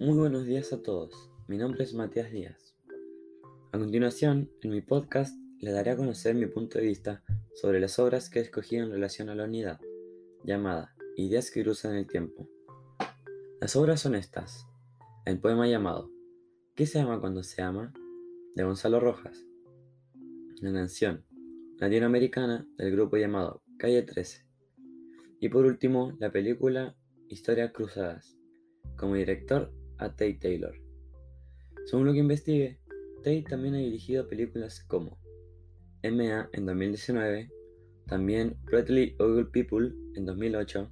Muy buenos días a todos, mi nombre es Matías Díaz. A continuación, en mi podcast le daré a conocer mi punto de vista sobre las obras que he escogido en relación a la unidad, llamada Ideas que cruzan el tiempo. Las obras son estas. El poema llamado ¿Qué se ama cuando se ama? de Gonzalo Rojas. La canción latinoamericana del grupo llamado Calle 13. Y por último, la película Historias Cruzadas, como director a Tate Taylor. Según lo que investigué, Tate también ha dirigido películas como MA en 2019, también Pretty Ugly People en 2008.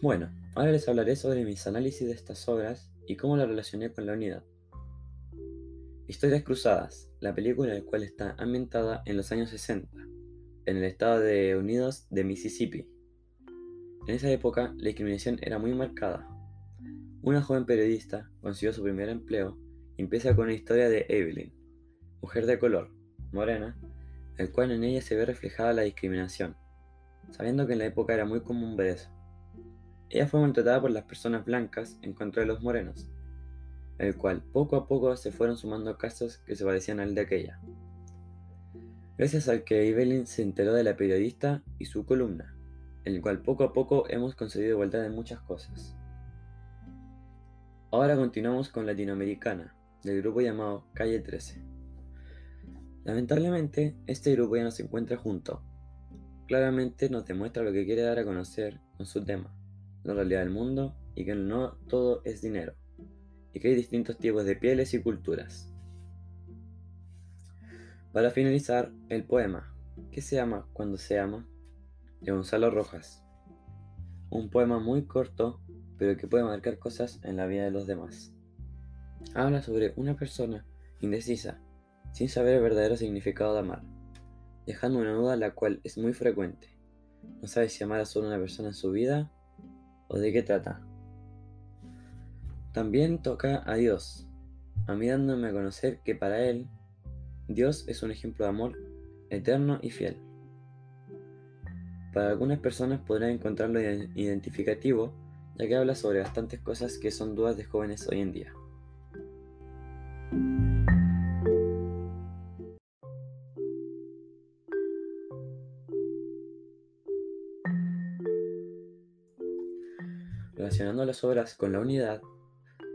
Bueno, ahora les hablaré sobre mis análisis de estas obras y cómo las relacioné con la unidad. Historias Cruzadas, la película del cual está ambientada en los años 60, en el estado de Unidos de Mississippi. En esa época la discriminación era muy marcada. Una joven periodista consiguió su primer empleo y empieza con una historia de Evelyn, mujer de color, morena, el cual en ella se ve reflejada la discriminación, sabiendo que en la época era muy común ver eso. Ella fue maltratada por las personas blancas en contra de los morenos, el cual poco a poco se fueron sumando casos que se parecían al de aquella. Gracias al que Evelyn se enteró de la periodista y su columna, en el cual poco a poco hemos conseguido igualdad en muchas cosas. Ahora continuamos con Latinoamericana, del grupo llamado Calle 13. Lamentablemente, este grupo ya no se encuentra junto. Claramente nos demuestra lo que quiere dar a conocer con su tema, la realidad del mundo y que no todo es dinero, y que hay distintos tipos de pieles y culturas. Para finalizar, el poema, ¿Qué se ama cuando se ama? de Gonzalo Rojas. Un poema muy corto, pero que puede marcar cosas en la vida de los demás. Habla sobre una persona indecisa sin saber el verdadero significado de amar, dejando una duda la cual es muy frecuente. No sabe si amar a solo una persona en su vida o de qué trata. También toca a Dios, a mí dándome a conocer que para Él, Dios es un ejemplo de amor eterno y fiel. Para algunas personas podrán encontrarlo identificativo, ya que habla sobre bastantes cosas que son dudas de jóvenes hoy en día. Relacionando las obras con la unidad,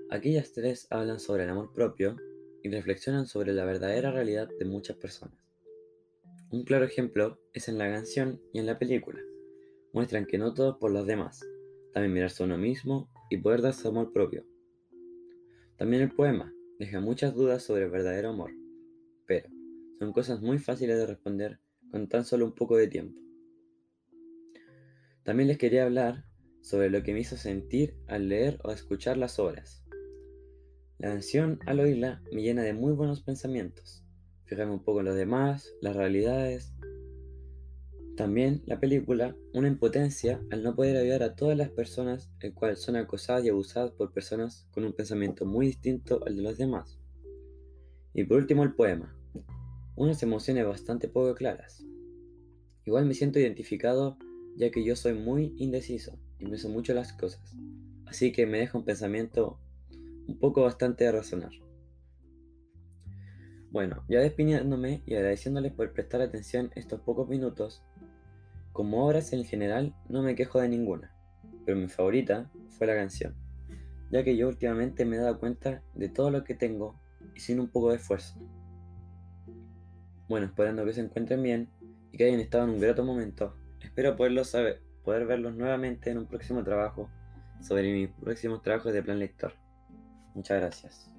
aquellas tres hablan sobre el amor propio y reflexionan sobre la verdadera realidad de muchas personas. Un claro ejemplo es en la canción y en la película. Muestran que no todo por los demás, también mirarse a uno mismo y poder darse amor propio. También el poema deja muchas dudas sobre el verdadero amor, pero son cosas muy fáciles de responder con tan solo un poco de tiempo. También les quería hablar sobre lo que me hizo sentir al leer o escuchar las obras. La canción, al oírla, me llena de muy buenos pensamientos. Fijarme un poco en los demás, las realidades. También la película, una impotencia al no poder ayudar a todas las personas, el cual son acosadas y abusadas por personas con un pensamiento muy distinto al de los demás. Y por último el poema, unas emociones bastante poco claras. Igual me siento identificado ya que yo soy muy indeciso y me hizo mucho las cosas, así que me deja un pensamiento un poco bastante de razonar. Bueno, ya despidiéndome y agradeciéndoles por prestar atención estos pocos minutos, como obras en general no me quejo de ninguna, pero mi favorita fue la canción, ya que yo últimamente me he dado cuenta de todo lo que tengo y sin un poco de esfuerzo. Bueno, esperando que se encuentren bien y que hayan estado en un grato momento, espero poderlos saber, poder verlos nuevamente en un próximo trabajo sobre mis próximos trabajos de plan lector. Muchas gracias.